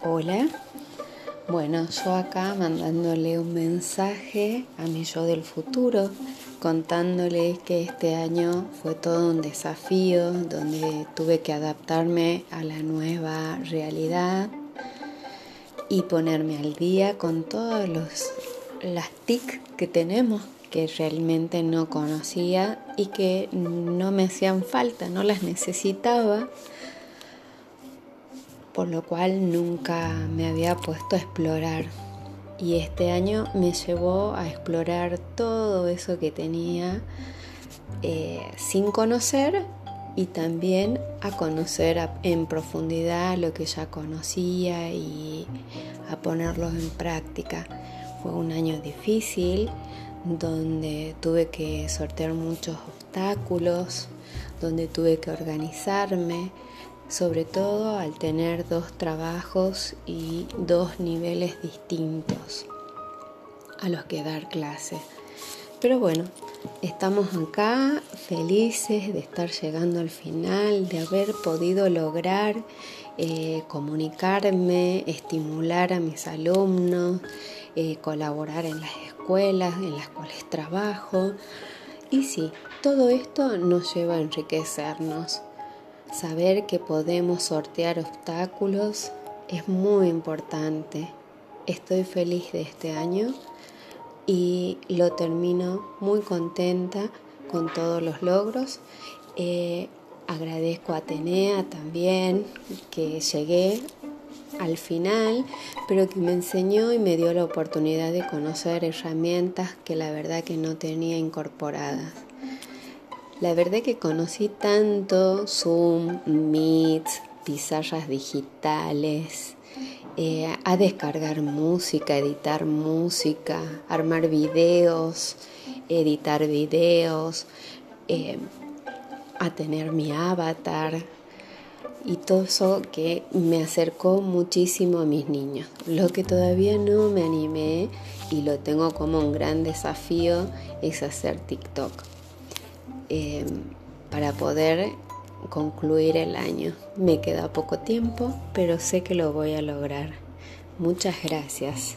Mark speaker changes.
Speaker 1: Hola. Bueno, yo acá mandándole un mensaje a mi yo del futuro, contándole que este año fue todo un desafío, donde tuve que adaptarme a la nueva realidad y ponerme al día con todos los las TIC que tenemos que realmente no conocía y que no me hacían falta, no las necesitaba por lo cual nunca me había puesto a explorar. Y este año me llevó a explorar todo eso que tenía eh, sin conocer y también a conocer en profundidad lo que ya conocía y a ponerlo en práctica. Fue un año difícil donde tuve que sortear muchos obstáculos, donde tuve que organizarme, sobre todo al tener dos trabajos y dos niveles distintos a los que dar clase. Pero bueno, estamos acá felices de estar llegando al final, de haber podido lograr eh, comunicarme, estimular a mis alumnos, eh, colaborar en las escuelas en las cuales trabajo. Y sí, todo esto nos lleva a enriquecernos Saber que podemos sortear obstáculos es muy importante. Estoy feliz de este año y lo termino muy contenta con todos los logros. Eh, agradezco a Atenea también que llegué al final, pero que me enseñó y me dio la oportunidad de conocer herramientas que la verdad que no tenía incorporadas. La verdad que conocí tanto Zoom, Meet, pizarras digitales, eh, a descargar música, editar música, armar videos, editar videos, eh, a tener mi avatar y todo eso que me acercó muchísimo a mis niños. Lo que todavía no me animé y lo tengo como un gran desafío es hacer TikTok. Em, para poder concluir el año. Me queda poco tiempo, pero sé que lo voy a lograr. Muchas gracias.